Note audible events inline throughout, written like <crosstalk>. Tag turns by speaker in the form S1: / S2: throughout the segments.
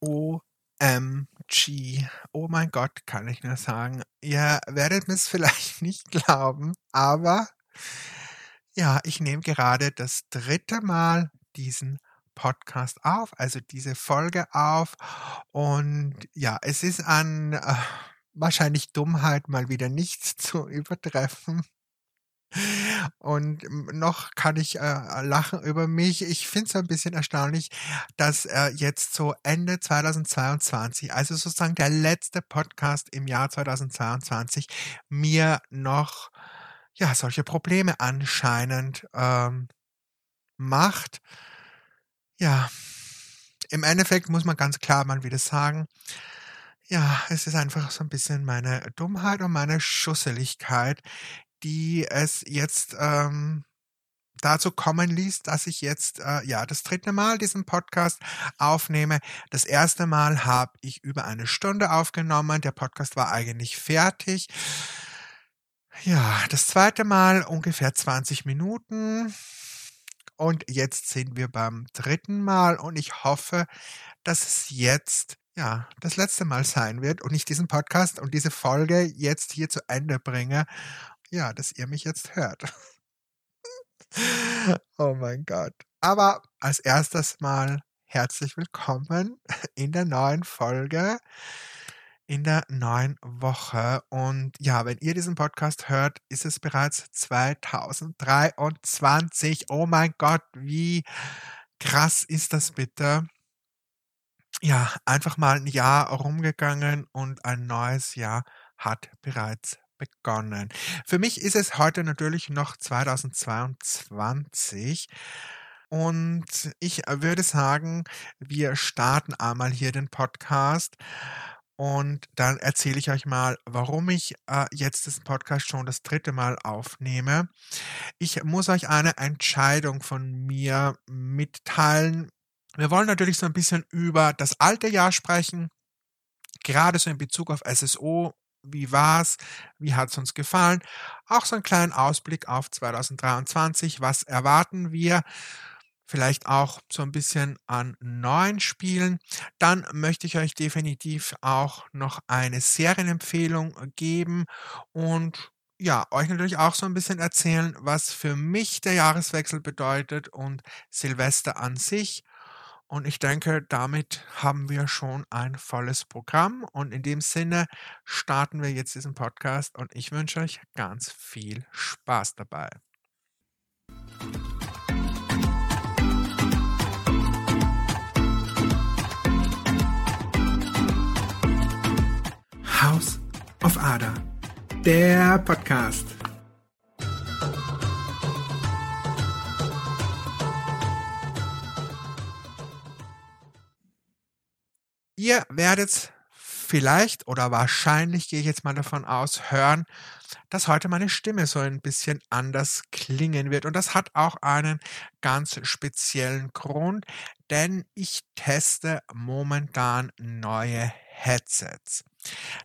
S1: OMG. Oh mein Gott, kann ich nur sagen. Ihr werdet mir es <laughs> vielleicht nicht glauben, aber ja, ich nehme gerade das dritte Mal diesen Podcast auf, also diese Folge auf. Und ja, es ist an äh, wahrscheinlich Dummheit mal wieder nichts zu <laughs> übertreffen. Und noch kann ich äh, lachen über mich. Ich finde es ein bisschen erstaunlich, dass äh, jetzt so Ende 2022, also sozusagen der letzte Podcast im Jahr 2022, mir noch ja solche Probleme anscheinend ähm, macht. Ja, im Endeffekt muss man ganz klar mal wieder sagen, ja, es ist einfach so ein bisschen meine Dummheit und meine Schusseligkeit, die es jetzt ähm, dazu kommen ließ, dass ich jetzt äh, ja das dritte Mal diesen Podcast aufnehme. Das erste Mal habe ich über eine Stunde aufgenommen. Der Podcast war eigentlich fertig. Ja, das zweite Mal ungefähr 20 Minuten. Und jetzt sind wir beim dritten Mal und ich hoffe, dass es jetzt ja das letzte Mal sein wird und ich diesen Podcast und diese Folge jetzt hier zu Ende bringe. Ja, dass ihr mich jetzt hört. <laughs> oh mein Gott. Aber als erstes Mal herzlich willkommen in der neuen Folge in der neuen Woche. Und ja, wenn ihr diesen Podcast hört, ist es bereits 2023. Oh mein Gott, wie krass ist das bitte? Ja, einfach mal ein Jahr rumgegangen und ein neues Jahr hat bereits begonnen. Für mich ist es heute natürlich noch 2022. Und ich würde sagen, wir starten einmal hier den Podcast und dann erzähle ich euch mal, warum ich äh, jetzt diesen Podcast schon das dritte Mal aufnehme. Ich muss euch eine Entscheidung von mir mitteilen. Wir wollen natürlich so ein bisschen über das alte Jahr sprechen, gerade so in Bezug auf SSO. Wie war's? Wie hat's uns gefallen? Auch so einen kleinen Ausblick auf 2023. Was erwarten wir? vielleicht auch so ein bisschen an neuen Spielen. Dann möchte ich euch definitiv auch noch eine Serienempfehlung geben und ja, euch natürlich auch so ein bisschen erzählen, was für mich der Jahreswechsel bedeutet und Silvester an sich. Und ich denke, damit haben wir schon ein volles Programm. Und in dem Sinne starten wir jetzt diesen Podcast und ich wünsche euch ganz viel Spaß dabei. House of Ada, der Podcast. Ihr werdet vielleicht oder wahrscheinlich gehe ich jetzt mal davon aus, hören, dass heute meine Stimme so ein bisschen anders klingen wird. Und das hat auch einen ganz speziellen Grund, denn ich teste momentan neue Headsets.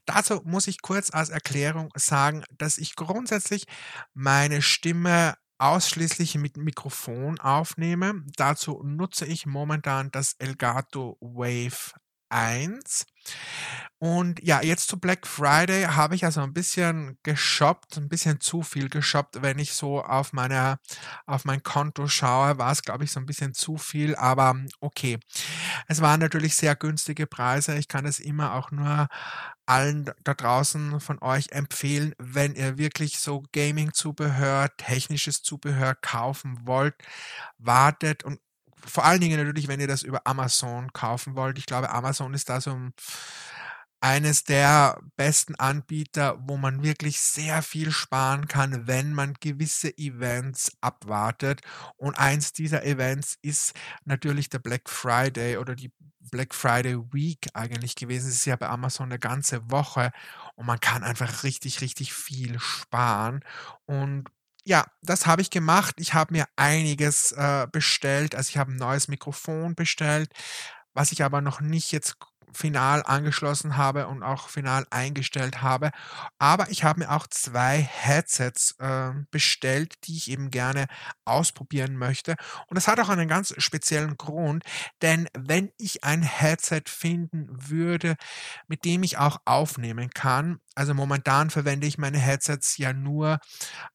S1: Dazu muss ich kurz als Erklärung sagen, dass ich grundsätzlich meine Stimme ausschließlich mit Mikrofon aufnehme. Dazu nutze ich momentan das Elgato Wave 1. Und ja, jetzt zu Black Friday habe ich also ein bisschen geshoppt, ein bisschen zu viel geshoppt. Wenn ich so auf meine, auf mein Konto schaue, war es, glaube ich, so ein bisschen zu viel, aber okay. Es waren natürlich sehr günstige Preise. Ich kann es immer auch nur allen da draußen von euch empfehlen, wenn ihr wirklich so Gaming-Zubehör, technisches Zubehör kaufen wollt, wartet und vor allen Dingen natürlich, wenn ihr das über Amazon kaufen wollt. Ich glaube, Amazon ist da so eines der besten Anbieter, wo man wirklich sehr viel sparen kann, wenn man gewisse Events abwartet. Und eins dieser Events ist natürlich der Black Friday oder die Black Friday Week eigentlich gewesen. Es ist ja bei Amazon eine ganze Woche und man kann einfach richtig, richtig viel sparen. Und ja, das habe ich gemacht. Ich habe mir einiges äh, bestellt. Also ich habe ein neues Mikrofon bestellt, was ich aber noch nicht jetzt final angeschlossen habe und auch final eingestellt habe. Aber ich habe mir auch zwei Headsets äh, bestellt, die ich eben gerne ausprobieren möchte. Und das hat auch einen ganz speziellen Grund, denn wenn ich ein Headset finden würde, mit dem ich auch aufnehmen kann, also momentan verwende ich meine Headsets ja nur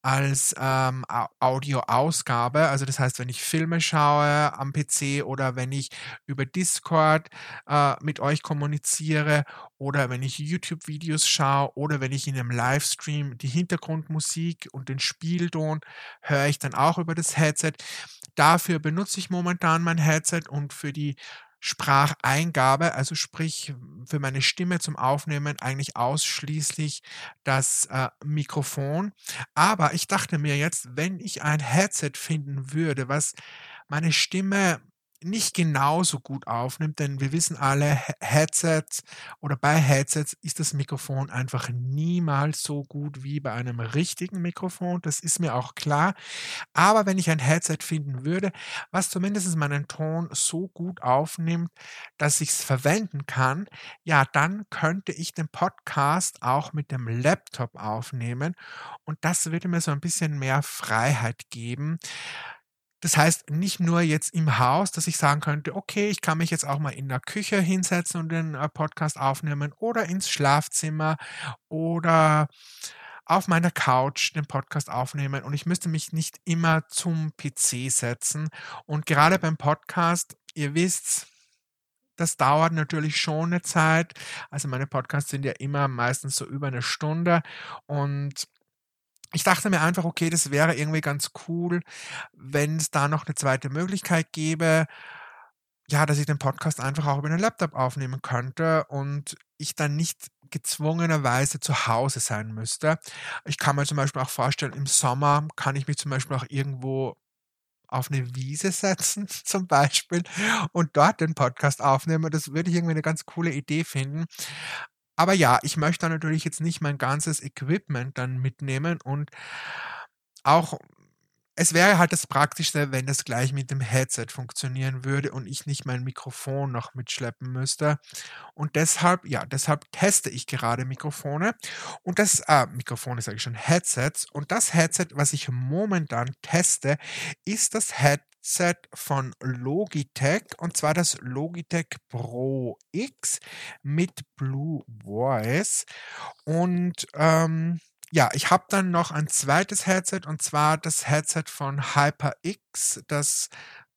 S1: als ähm, Audioausgabe. Also das heißt, wenn ich Filme schaue am PC oder wenn ich über Discord äh, mit euch kommuniziere oder wenn ich YouTube-Videos schaue oder wenn ich in einem Livestream die Hintergrundmusik und den Spielton höre ich dann auch über das Headset. Dafür benutze ich momentan mein Headset und für die Spracheingabe, also sprich für meine Stimme zum Aufnehmen eigentlich ausschließlich das äh, Mikrofon. Aber ich dachte mir jetzt, wenn ich ein Headset finden würde, was meine Stimme nicht genauso gut aufnimmt, denn wir wissen alle, Headsets oder bei Headsets ist das Mikrofon einfach niemals so gut wie bei einem richtigen Mikrofon. Das ist mir auch klar. Aber wenn ich ein Headset finden würde, was zumindest meinen Ton so gut aufnimmt, dass ich es verwenden kann, ja, dann könnte ich den Podcast auch mit dem Laptop aufnehmen und das würde mir so ein bisschen mehr Freiheit geben. Das heißt, nicht nur jetzt im Haus, dass ich sagen könnte, okay, ich kann mich jetzt auch mal in der Küche hinsetzen und den äh, Podcast aufnehmen oder ins Schlafzimmer oder auf meiner Couch den Podcast aufnehmen und ich müsste mich nicht immer zum PC setzen. Und gerade beim Podcast, ihr wisst, das dauert natürlich schon eine Zeit. Also meine Podcasts sind ja immer meistens so über eine Stunde und ich dachte mir einfach, okay, das wäre irgendwie ganz cool, wenn es da noch eine zweite Möglichkeit gäbe, ja, dass ich den Podcast einfach auch über den Laptop aufnehmen könnte und ich dann nicht gezwungenerweise zu Hause sein müsste. Ich kann mir zum Beispiel auch vorstellen, im Sommer kann ich mich zum Beispiel auch irgendwo auf eine Wiese setzen, <laughs> zum Beispiel, und dort den Podcast aufnehmen. Das würde ich irgendwie eine ganz coole Idee finden. Aber ja, ich möchte natürlich jetzt nicht mein ganzes Equipment dann mitnehmen und auch es wäre halt das Praktischste, wenn das gleich mit dem Headset funktionieren würde und ich nicht mein Mikrofon noch mitschleppen müsste. Und deshalb, ja, deshalb teste ich gerade Mikrofone. Und das, äh, Mikrofone sage ich schon, Headsets. Und das Headset, was ich momentan teste, ist das Headset Headset von Logitech und zwar das Logitech Pro X mit Blue Voice. Und ähm, ja, ich habe dann noch ein zweites Headset und zwar das Headset von HyperX, das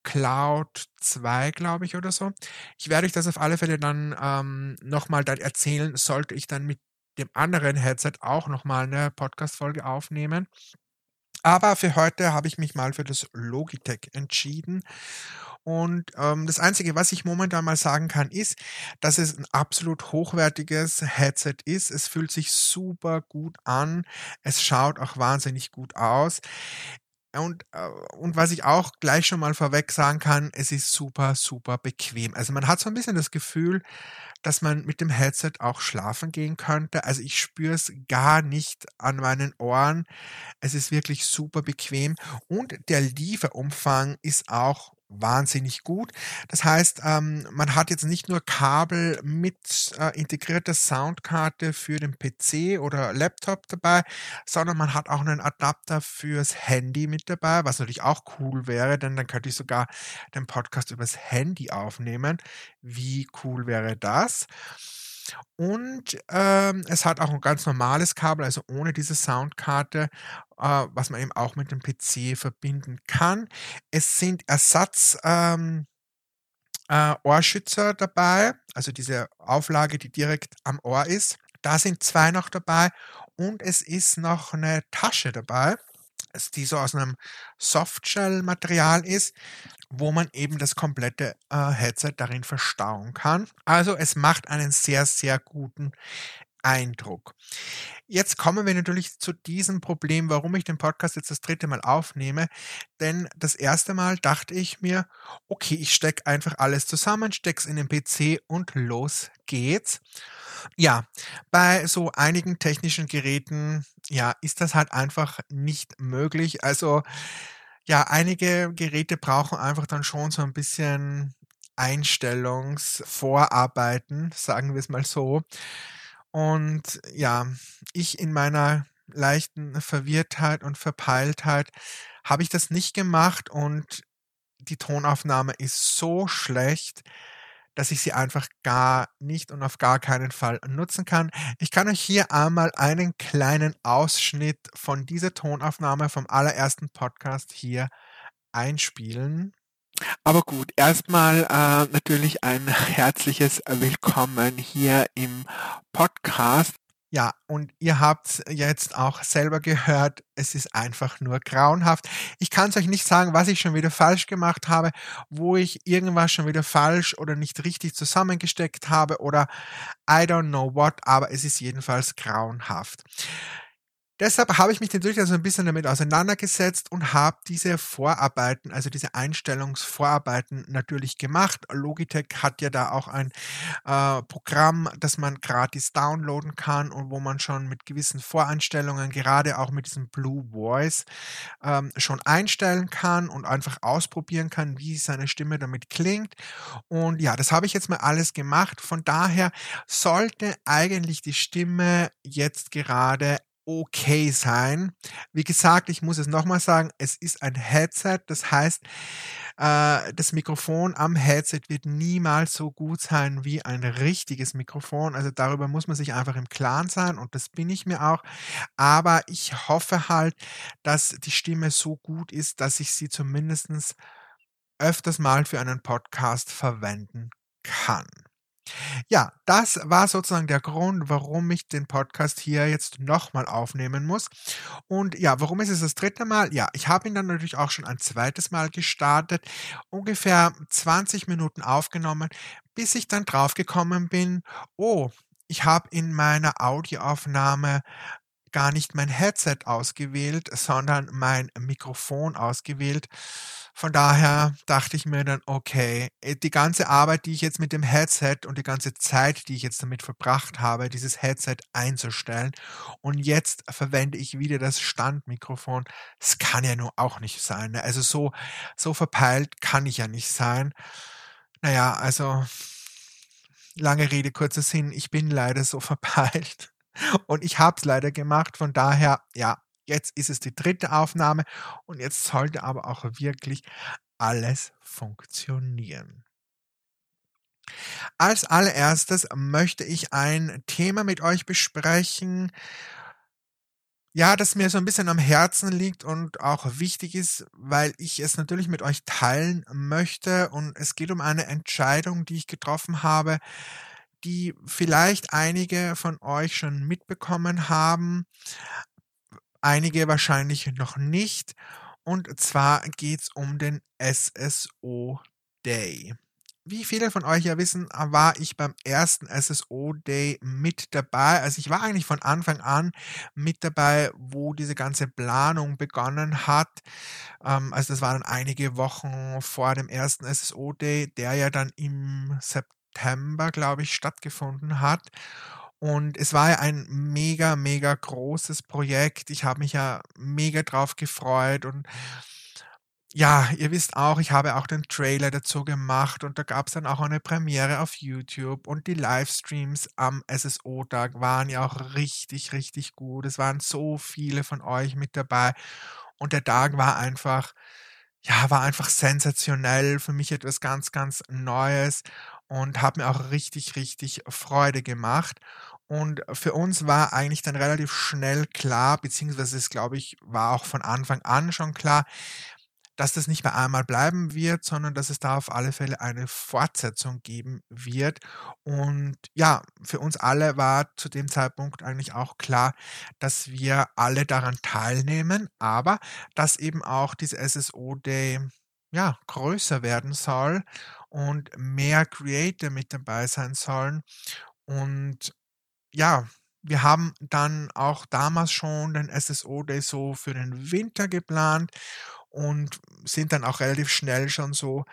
S1: Cloud 2, glaube ich, oder so. Ich werde euch das auf alle Fälle dann ähm, nochmal dann erzählen, sollte ich dann mit dem anderen Headset auch nochmal eine Podcast-Folge aufnehmen. Aber für heute habe ich mich mal für das Logitech entschieden. Und ähm, das Einzige, was ich momentan mal sagen kann, ist, dass es ein absolut hochwertiges Headset ist. Es fühlt sich super gut an. Es schaut auch wahnsinnig gut aus. Und, äh, und was ich auch gleich schon mal vorweg sagen kann, es ist super, super bequem. Also man hat so ein bisschen das Gefühl, dass man mit dem Headset auch schlafen gehen könnte. Also ich spüre es gar nicht an meinen Ohren. Es ist wirklich super bequem und der Lieferumfang ist auch wahnsinnig gut. Das heißt, ähm, man hat jetzt nicht nur Kabel mit äh, integrierter Soundkarte für den PC oder Laptop dabei, sondern man hat auch einen Adapter fürs Handy mit dabei, was natürlich auch cool wäre, denn dann könnte ich sogar den Podcast übers Handy aufnehmen. Wie cool wäre das? Und ähm, es hat auch ein ganz normales Kabel, also ohne diese Soundkarte, äh, was man eben auch mit dem PC verbinden kann. Es sind Ersatz. Ähm, äh, Ohrschützer dabei, also diese Auflage, die direkt am Ohr ist. Da sind zwei noch dabei und es ist noch eine Tasche dabei, die so aus einem Softshell-Material ist, wo man eben das komplette äh, Headset darin verstauen kann. Also es macht einen sehr, sehr guten Eindruck. Jetzt kommen wir natürlich zu diesem Problem, warum ich den Podcast jetzt das dritte Mal aufnehme. Denn das erste Mal dachte ich mir, okay, ich stecke einfach alles zusammen, stecke es in den PC und los geht's. Ja, bei so einigen technischen Geräten, ja, ist das halt einfach nicht möglich. Also ja, einige Geräte brauchen einfach dann schon so ein bisschen Einstellungsvorarbeiten, sagen wir es mal so. Und ja, ich in meiner leichten Verwirrtheit und Verpeiltheit habe ich das nicht gemacht und die Tonaufnahme ist so schlecht, dass ich sie einfach gar nicht und auf gar keinen Fall nutzen kann. Ich kann euch hier einmal einen kleinen Ausschnitt von dieser Tonaufnahme vom allerersten Podcast hier einspielen.
S2: Aber gut, erstmal äh, natürlich ein herzliches Willkommen hier im Podcast.
S1: Ja, und ihr habt jetzt auch selber gehört, es ist einfach nur grauenhaft. Ich kann es euch nicht sagen, was ich schon wieder falsch gemacht habe, wo ich irgendwas schon wieder falsch oder nicht richtig zusammengesteckt habe oder I don't know what, aber es ist jedenfalls grauenhaft. Deshalb habe ich mich natürlich also ein bisschen damit auseinandergesetzt und habe diese Vorarbeiten, also diese Einstellungsvorarbeiten natürlich gemacht. Logitech hat ja da auch ein äh, Programm, das man gratis downloaden kann und wo man schon mit gewissen Voreinstellungen, gerade auch mit diesem Blue Voice, ähm, schon einstellen kann und einfach ausprobieren kann, wie seine Stimme damit klingt. Und ja, das habe ich jetzt mal alles gemacht. Von daher sollte eigentlich die Stimme jetzt gerade okay sein. Wie gesagt, ich muss es nochmal sagen, es ist ein Headset, das heißt, äh, das Mikrofon am Headset wird niemals so gut sein wie ein richtiges Mikrofon. Also darüber muss man sich einfach im Klaren sein und das bin ich mir auch. Aber ich hoffe halt, dass die Stimme so gut ist, dass ich sie zumindest öfters mal für einen Podcast verwenden kann. Ja, das war sozusagen der Grund, warum ich den Podcast hier jetzt nochmal aufnehmen muss. Und ja, warum ist es das dritte Mal? Ja, ich habe ihn dann natürlich auch schon ein zweites Mal gestartet, ungefähr 20 Minuten aufgenommen, bis ich dann draufgekommen bin, oh, ich habe in meiner Audioaufnahme gar nicht mein Headset ausgewählt, sondern mein Mikrofon ausgewählt. Von daher dachte ich mir dann, okay, äh, die ganze Arbeit, die ich jetzt mit dem Headset und die ganze Zeit, die ich jetzt damit verbracht habe, dieses Headset einzustellen und jetzt verwende ich wieder das Standmikrofon. Das kann ja nur auch nicht sein. Ne? Also so, so verpeilt kann ich ja nicht sein. Naja, also lange Rede, kurzer Sinn, ich bin leider so <laughs> verpeilt. Und ich habe es leider gemacht. Von daher, ja, jetzt ist es die dritte Aufnahme und jetzt sollte aber auch wirklich alles funktionieren. Als allererstes möchte ich ein Thema mit euch besprechen, ja, das mir so ein bisschen am Herzen liegt und auch wichtig ist, weil ich es natürlich mit euch teilen möchte und es geht um eine Entscheidung, die ich getroffen habe, die vielleicht einige von euch schon mitbekommen haben, einige wahrscheinlich noch nicht. Und zwar geht es um den SSO Day. Wie viele von euch ja wissen, war ich beim ersten SSO Day mit dabei. Also ich war eigentlich von Anfang an mit dabei, wo diese ganze Planung begonnen hat. Ähm, also das waren einige Wochen vor dem ersten SSO Day, der ja dann im September September, glaube ich, stattgefunden hat. Und es war ja ein mega, mega großes Projekt. Ich habe mich ja mega drauf gefreut und ja, ihr wisst auch, ich habe auch den Trailer dazu gemacht und da gab es dann auch eine Premiere auf YouTube und die Livestreams am SSO-Tag waren ja auch richtig, richtig gut. Es waren so viele von euch mit dabei und der Tag war einfach, ja, war einfach sensationell, für mich etwas ganz, ganz Neues und hat mir auch richtig, richtig Freude gemacht. Und für uns war eigentlich dann relativ schnell klar, beziehungsweise es, glaube ich, war auch von Anfang an schon klar, dass das nicht mehr einmal bleiben wird, sondern dass es da auf alle Fälle eine Fortsetzung geben wird. Und ja, für uns alle war zu dem Zeitpunkt eigentlich auch klar, dass wir alle daran teilnehmen, aber dass eben auch diese SSO Day ja, größer werden soll und mehr Creator mit dabei sein sollen. Und ja, wir haben dann auch damals schon den SSO Day so für den Winter geplant und sind dann auch relativ schnell schon so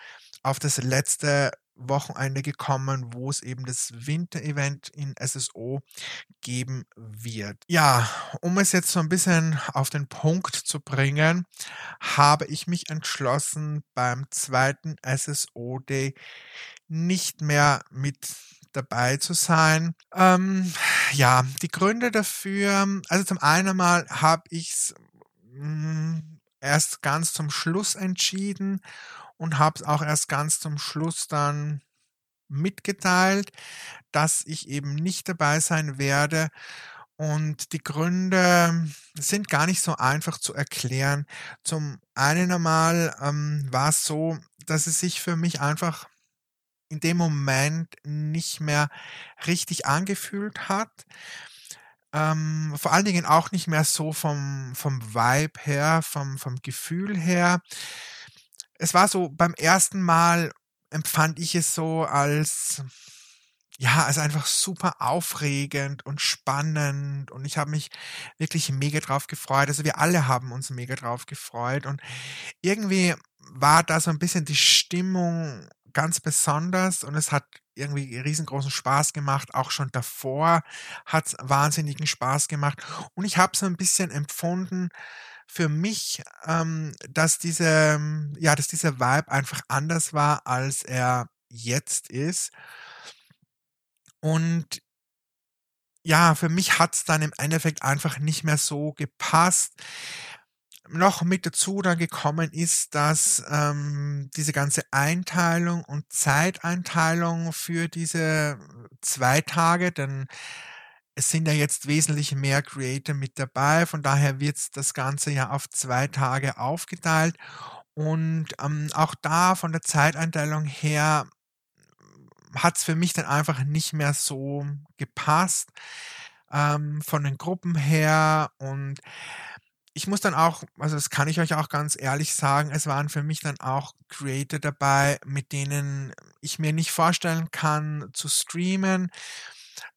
S1: auf das letzte Wochenende gekommen, wo es eben das Winter-Event in SSO geben wird. Ja, um es jetzt so ein bisschen auf den Punkt zu bringen, habe ich mich entschlossen, beim zweiten SSO Day nicht mehr mit dabei zu sein. Ähm, ja, die Gründe dafür, also zum einen mal habe ich es hm, erst ganz zum Schluss entschieden und habe es auch erst ganz zum Schluss dann mitgeteilt, dass ich eben nicht dabei sein werde. Und die Gründe sind gar nicht so einfach zu erklären. Zum einen einmal ähm, war es so, dass es sich für mich einfach in dem Moment nicht mehr richtig angefühlt hat. Ähm, vor allen Dingen auch nicht mehr so vom, vom Vibe her, vom, vom Gefühl her. Es war so beim ersten Mal empfand ich es so als ja, also einfach super aufregend und spannend und ich habe mich wirklich mega drauf gefreut. Also wir alle haben uns mega drauf gefreut und irgendwie war da so ein bisschen die Stimmung ganz besonders und es hat irgendwie riesengroßen Spaß gemacht. Auch schon davor hat es wahnsinnigen Spaß gemacht und ich habe so ein bisschen empfunden, für mich, ähm, dass diese, ja, dass dieser Vibe einfach anders war, als er jetzt ist. Und ja, für mich hat es dann im Endeffekt einfach nicht mehr so gepasst. Noch mit dazu dann gekommen ist, dass ähm, diese ganze Einteilung und Zeiteinteilung für diese zwei Tage, denn es sind ja jetzt wesentlich mehr Creator mit dabei, von daher wird das Ganze ja auf zwei Tage aufgeteilt. Und ähm, auch da von der Zeiteinteilung her hat es für mich dann einfach nicht mehr so gepasst ähm, von den Gruppen her und ich muss dann auch, also das kann ich euch auch ganz ehrlich sagen, es waren für mich dann auch Creator dabei, mit denen ich mir nicht vorstellen kann zu streamen,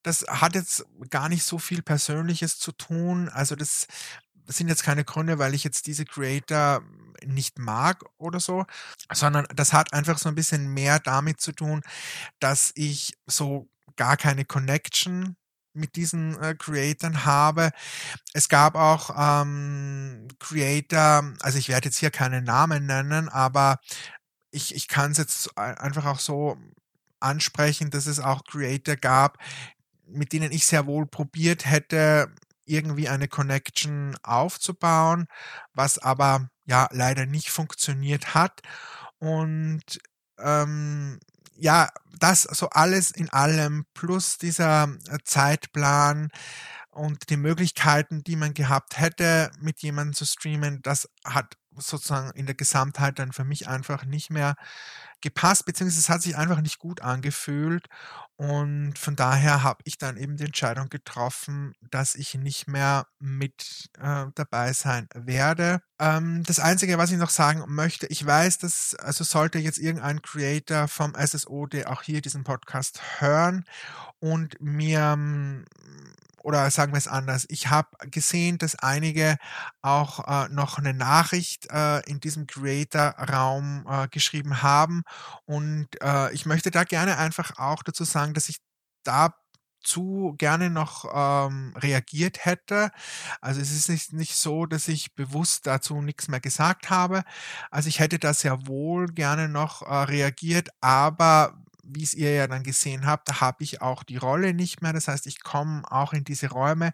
S1: das hat jetzt gar nicht so viel Persönliches zu tun. Also das, das sind jetzt keine Gründe, weil ich jetzt diese Creator nicht mag oder so, sondern das hat einfach so ein bisschen mehr damit zu tun, dass ich so gar keine Connection mit diesen äh, Creatoren habe. Es gab auch ähm, Creator, also ich werde jetzt hier keine Namen nennen, aber ich, ich kann es jetzt einfach auch so ansprechen, dass es auch Creator gab, mit denen ich sehr wohl probiert hätte, irgendwie eine Connection aufzubauen, was aber ja leider nicht funktioniert hat. Und ähm, ja, das so alles in allem plus dieser äh, Zeitplan und die Möglichkeiten, die man gehabt hätte, mit jemandem zu streamen, das hat sozusagen in der Gesamtheit dann für mich einfach nicht mehr gepasst, beziehungsweise es hat sich einfach nicht gut angefühlt. Und von daher habe ich dann eben die Entscheidung getroffen, dass ich nicht mehr mit äh, dabei sein werde. Ähm, das Einzige, was ich noch sagen möchte, ich weiß, dass, also sollte jetzt irgendein Creator vom SSO, der auch hier diesen Podcast hören und mir oder sagen wir es anders, ich habe gesehen, dass einige auch äh, noch eine Nachricht äh, in diesem Creator-Raum äh, geschrieben haben und äh, ich möchte da gerne einfach auch dazu sagen, dass ich dazu gerne noch ähm, reagiert hätte. Also es ist nicht, nicht so, dass ich bewusst dazu nichts mehr gesagt habe. Also ich hätte da sehr wohl gerne noch äh, reagiert, aber wie es ihr ja dann gesehen habt, da habe ich auch die Rolle nicht mehr. Das heißt, ich komme auch in diese Räume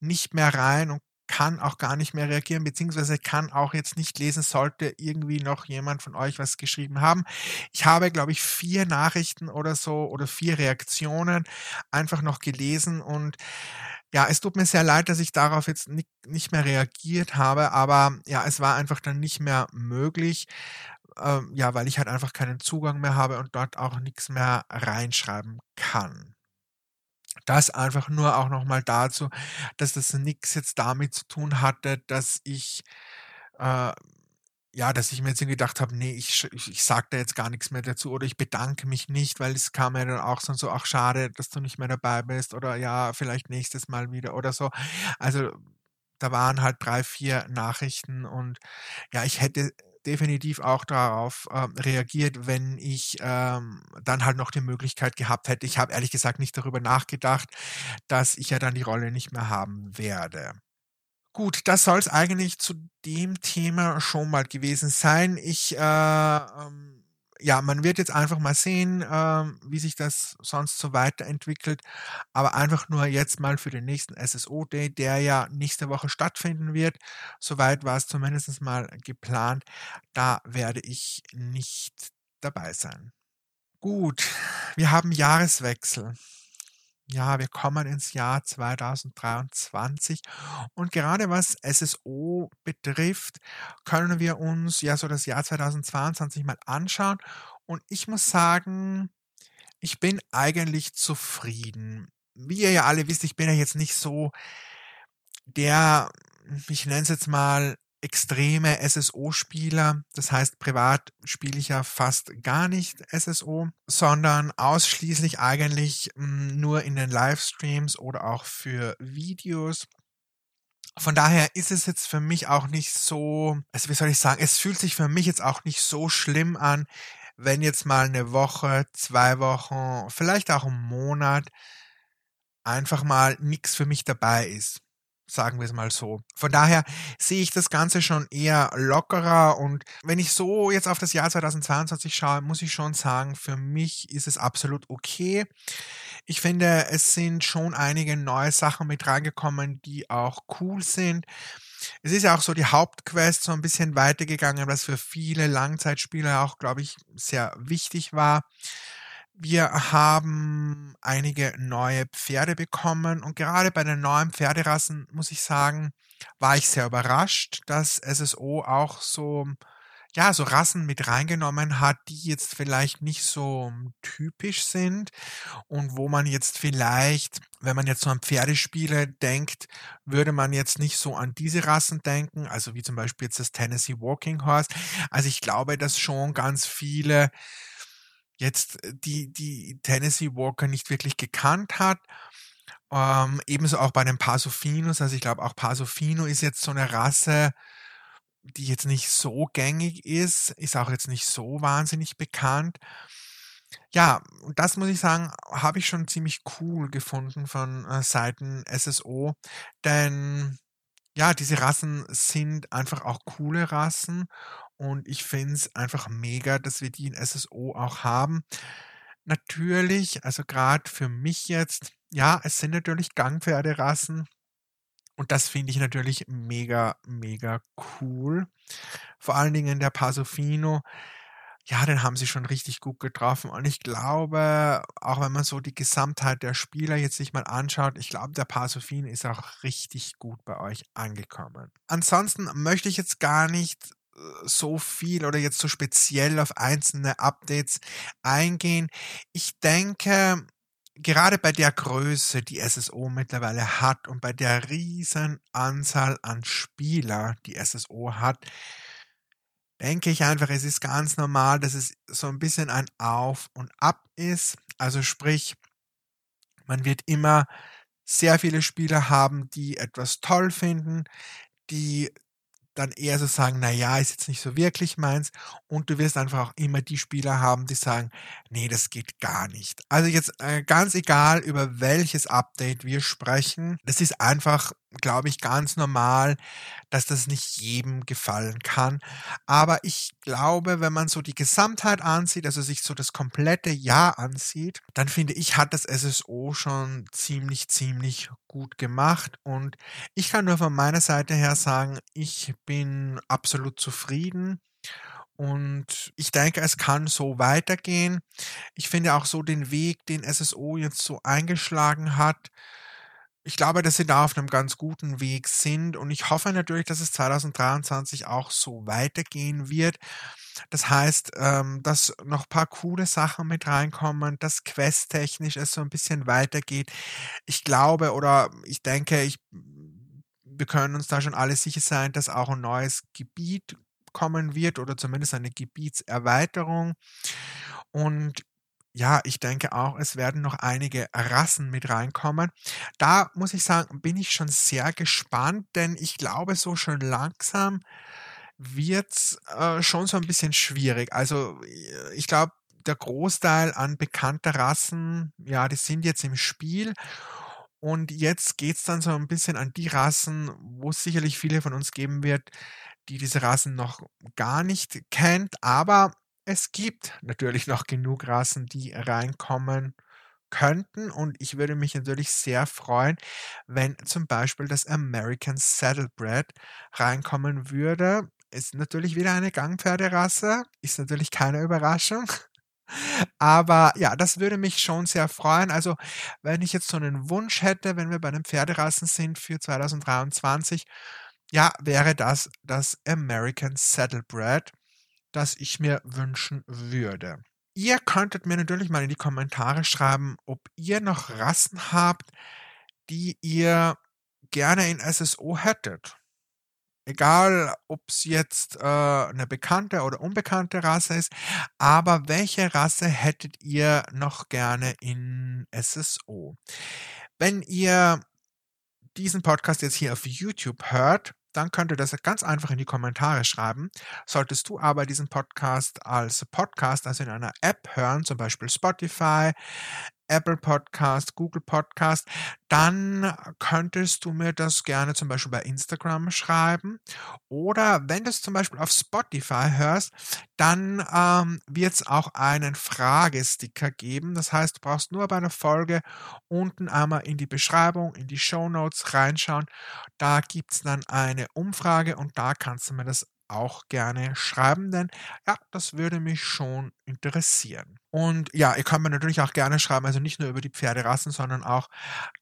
S1: nicht mehr rein und kann auch gar nicht mehr reagieren, beziehungsweise kann auch jetzt nicht lesen, sollte irgendwie noch jemand von euch was geschrieben haben. Ich habe, glaube ich, vier Nachrichten oder so oder vier Reaktionen einfach noch gelesen und ja, es tut mir sehr leid, dass ich darauf jetzt nicht, mehr reagiert habe, aber ja, es war einfach dann nicht mehr möglich ähm, ja, weil ich halt einfach keinen Zugang mehr habe und dort auch nichts mehr reinschreiben kann. Das einfach nur auch nochmal dazu, dass das nichts jetzt damit zu tun hatte, dass ich äh, ja, dass ich mir jetzt gedacht habe, nee, ich, ich, ich sage da jetzt gar nichts mehr dazu oder ich bedanke mich nicht, weil es kam ja dann auch so, ach schade, dass du nicht mehr dabei bist oder ja, vielleicht nächstes Mal wieder oder so. Also da waren halt drei, vier Nachrichten und ja, ich hätte definitiv auch darauf äh, reagiert, wenn ich ähm, dann halt noch die Möglichkeit gehabt hätte. Ich habe ehrlich gesagt nicht darüber nachgedacht, dass ich ja dann die Rolle nicht mehr haben werde. Gut, das soll es eigentlich zu dem Thema schon mal gewesen sein. Ich äh, ähm, ja, man wird jetzt einfach mal sehen, ähm, wie sich das sonst so weiterentwickelt. Aber einfach nur jetzt mal für den nächsten SSO-Day, der ja nächste Woche stattfinden wird. Soweit war es zumindest mal geplant. Da werde ich nicht dabei sein. Gut, wir haben Jahreswechsel. Ja, wir kommen ins Jahr 2023 und gerade was SSO betrifft, können wir uns ja so das Jahr 2022 mal anschauen und ich muss sagen, ich bin eigentlich zufrieden. Wie ihr ja alle wisst, ich bin ja jetzt nicht so der, ich nenne es jetzt mal extreme SSO-Spieler. Das heißt, privat spiele ich ja fast gar nicht SSO, sondern ausschließlich eigentlich hm, nur in den Livestreams oder auch für Videos. Von daher ist es jetzt für mich auch nicht so, also wie soll ich sagen, es fühlt sich für mich jetzt auch nicht so schlimm an, wenn jetzt mal eine Woche, zwei Wochen, vielleicht auch einen Monat einfach mal nichts für mich dabei ist sagen wir es mal so. Von daher sehe ich das Ganze schon eher lockerer und wenn ich so jetzt auf das Jahr 2022 schaue, muss ich schon sagen, für mich ist es absolut okay. Ich finde, es sind schon einige neue Sachen mit reingekommen, die auch cool sind. Es ist ja auch so die Hauptquest so ein bisschen weitergegangen, was für viele Langzeitspieler auch, glaube ich, sehr wichtig war. Wir haben einige neue Pferde bekommen und gerade bei den neuen Pferderassen muss ich sagen, war ich sehr überrascht, dass SSO auch so ja, so Rassen mit reingenommen hat, die jetzt vielleicht nicht so typisch sind und wo man jetzt vielleicht, wenn man jetzt so an Pferdespiele denkt, würde man jetzt nicht so an diese Rassen denken, also wie zum Beispiel jetzt das Tennessee Walking Horse. Also ich glaube, dass schon ganz viele jetzt äh, die, die Tennessee Walker nicht wirklich gekannt hat. Ähm, ebenso auch bei den Pasofinos. Also ich glaube, auch Pasofino ist jetzt so eine Rasse, die jetzt nicht so gängig ist, ist auch jetzt nicht so wahnsinnig bekannt. Ja, das muss ich sagen, habe ich schon ziemlich cool gefunden von äh, Seiten SSO, denn ja, diese Rassen sind einfach auch coole Rassen und ich finde es einfach mega, dass wir die in SSO auch haben. Natürlich, also gerade für mich jetzt, ja, es sind natürlich Gangpferderassen. Und das finde ich natürlich mega, mega cool. Vor allen Dingen der Pasofino. Ja, den haben sie schon richtig gut getroffen. Und ich glaube, auch wenn man so die Gesamtheit der Spieler jetzt sich mal anschaut, ich glaube, der Pasofino ist auch richtig gut bei euch angekommen. Ansonsten möchte ich jetzt gar nicht so viel oder jetzt so speziell auf einzelne Updates eingehen. Ich denke, gerade bei der Größe, die SSO mittlerweile hat und bei der riesen Anzahl an Spieler, die SSO hat, denke ich einfach, es ist ganz normal, dass es so ein bisschen ein Auf und Ab ist. Also sprich, man wird immer sehr viele Spieler haben, die etwas toll finden, die dann eher so sagen, na ja, ist jetzt nicht so wirklich meins. Und du wirst einfach auch immer die Spieler haben, die sagen, nee, das geht gar nicht. Also jetzt äh, ganz egal, über welches Update wir sprechen, das ist einfach, glaube ich, ganz normal, dass das nicht jedem gefallen kann. Aber ich glaube, wenn man so die Gesamtheit ansieht, also sich so das komplette Jahr ansieht, dann finde ich, hat das SSO schon ziemlich, ziemlich gut gemacht. Und ich kann nur von meiner Seite her sagen, ich bin absolut zufrieden. Und ich denke, es kann so weitergehen. Ich finde auch so den Weg, den SSO jetzt so eingeschlagen hat, ich glaube, dass sie da auf einem ganz guten Weg sind und ich hoffe natürlich, dass es 2023 auch so weitergehen wird. Das heißt, ähm, dass noch ein paar coole Sachen mit reinkommen, dass questtechnisch es so ein bisschen weitergeht. Ich glaube oder ich denke, ich, wir können uns da schon alle sicher sein, dass auch ein neues Gebiet kommen wird oder zumindest eine Gebietserweiterung. Und ja, ich denke auch, es werden noch einige Rassen mit reinkommen. Da muss ich sagen, bin ich schon sehr gespannt, denn ich glaube, so schon langsam wird's äh, schon so ein bisschen schwierig. Also äh, ich glaube, der Großteil an bekannter Rassen, ja, die sind jetzt im Spiel. Und jetzt geht's dann so ein bisschen an die Rassen, wo es sicherlich viele von uns geben wird, die diese Rassen noch gar nicht kennt. Aber es gibt natürlich noch genug Rassen, die reinkommen könnten und ich würde mich natürlich sehr freuen, wenn zum Beispiel das American Saddlebred reinkommen würde. Ist natürlich wieder eine Gangpferderasse, ist natürlich keine Überraschung. <laughs> Aber ja, das würde mich schon sehr freuen. Also, wenn ich jetzt so einen Wunsch hätte, wenn wir bei den Pferderassen sind für 2023, ja, wäre das das American Saddlebred, das ich mir wünschen würde. Ihr könntet mir natürlich mal in die Kommentare schreiben, ob ihr noch Rassen habt, die ihr gerne in SSO hättet. Egal, ob es jetzt äh, eine bekannte oder unbekannte Rasse ist, aber welche Rasse hättet ihr noch gerne in SSO? Wenn ihr diesen Podcast jetzt hier auf YouTube hört, dann könnt ihr das ganz einfach in die Kommentare schreiben. Solltest du aber diesen Podcast als Podcast, also in einer App hören, zum Beispiel Spotify, Apple Podcast, Google Podcast, dann könntest du mir das gerne zum Beispiel bei Instagram schreiben. Oder wenn du es zum Beispiel auf Spotify hörst, dann ähm, wird es auch einen Fragesticker geben. Das heißt, du brauchst nur bei einer Folge unten einmal in die Beschreibung, in die Show Notes reinschauen. Da gibt es dann eine Umfrage und da kannst du mir das auch gerne schreiben, denn ja, das würde mich schon interessieren. Und ja, ihr könnt mir natürlich auch gerne schreiben, also nicht nur über die Pferderassen, sondern auch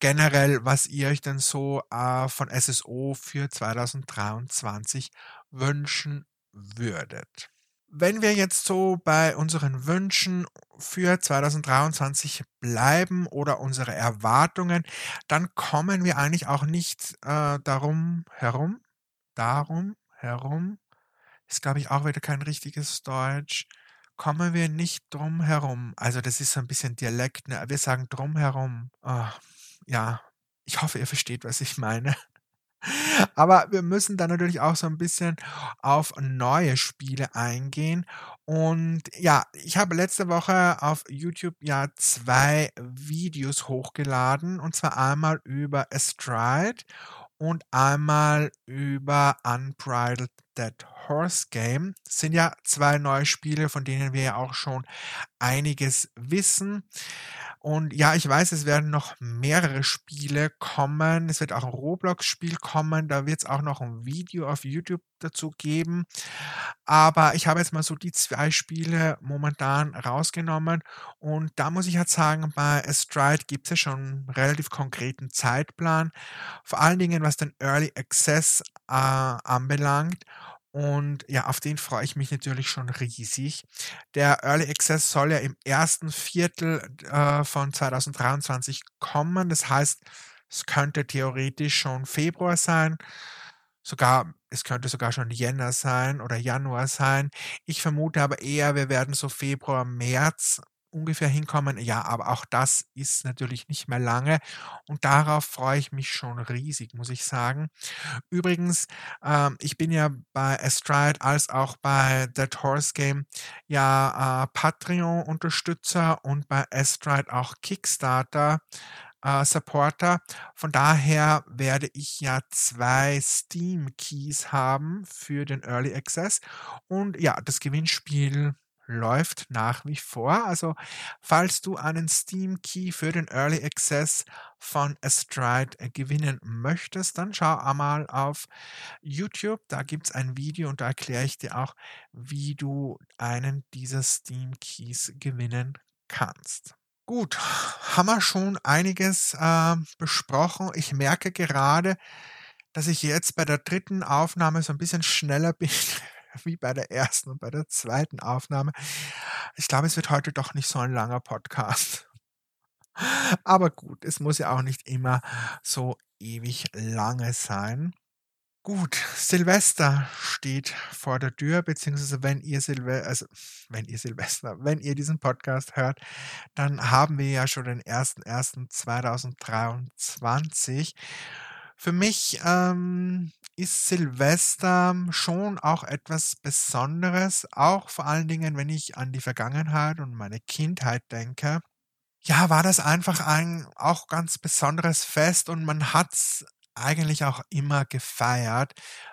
S1: generell, was ihr euch denn so äh, von SSO für 2023 wünschen würdet. Wenn wir jetzt so bei unseren Wünschen für 2023 bleiben oder unsere Erwartungen, dann kommen wir eigentlich auch nicht äh, darum herum, darum herum, ist, glaube ich, auch wieder kein richtiges Deutsch. Kommen wir nicht drum herum. Also das ist so ein bisschen Dialekt, ne? Wir sagen drum herum. Oh, ja, ich hoffe, ihr versteht, was ich meine. <laughs> Aber wir müssen dann natürlich auch so ein bisschen auf neue Spiele eingehen. Und ja, ich habe letzte Woche auf YouTube ja zwei Videos hochgeladen. Und zwar einmal über Astride und einmal über Unbridled Dead Horse Game. Das sind ja zwei neue Spiele, von denen wir ja auch schon einiges wissen. Und ja, ich weiß, es werden noch mehrere Spiele kommen. Es wird auch ein Roblox-Spiel kommen. Da wird es auch noch ein Video auf YouTube dazu geben. Aber ich habe jetzt mal so die zwei Spiele momentan rausgenommen. Und da muss ich halt sagen, bei Astride gibt es ja schon einen relativ konkreten Zeitplan. Vor allen Dingen, was den Early Access äh, anbelangt. Und ja, auf den freue ich mich natürlich schon riesig. Der Early Access soll ja im ersten Viertel äh, von 2023 kommen. Das heißt, es könnte theoretisch schon Februar sein. Sogar, es könnte sogar schon Jänner sein oder Januar sein. Ich vermute aber eher, wir werden so Februar, März ungefähr hinkommen. Ja, aber auch das ist natürlich nicht mehr lange und darauf freue ich mich schon riesig, muss ich sagen. Übrigens, ähm, ich bin ja bei Astride als auch bei That Horse Game ja äh, Patreon-Unterstützer und bei Astride auch Kickstarter. Äh, Supporter. Von daher werde ich ja zwei Steam Keys haben für den Early Access. Und ja, das Gewinnspiel läuft nach wie vor. Also falls du einen Steam Key für den Early Access von Astride äh, gewinnen möchtest, dann schau einmal auf YouTube. Da gibt es ein Video und da erkläre ich dir auch, wie du einen dieser Steam Keys gewinnen kannst. Gut, haben wir schon einiges äh, besprochen. Ich merke gerade, dass ich jetzt bei der dritten Aufnahme so ein bisschen schneller <laughs> bin wie bei der ersten und bei der zweiten Aufnahme. Ich glaube, es wird heute doch nicht so ein langer Podcast. Aber gut, es muss ja auch nicht immer so ewig lange sein. Gut, Silvester steht vor der Tür, beziehungsweise wenn ihr Silvester, also wenn ihr Silvester, wenn ihr diesen Podcast hört, dann haben wir ja schon den 1.1.2023. Für mich ähm, ist Silvester schon auch etwas Besonderes, auch vor allen Dingen, wenn ich an die Vergangenheit und meine Kindheit denke. Ja, war das einfach ein auch ganz besonderes Fest und man hat's eigentlich auch immer gefeiert.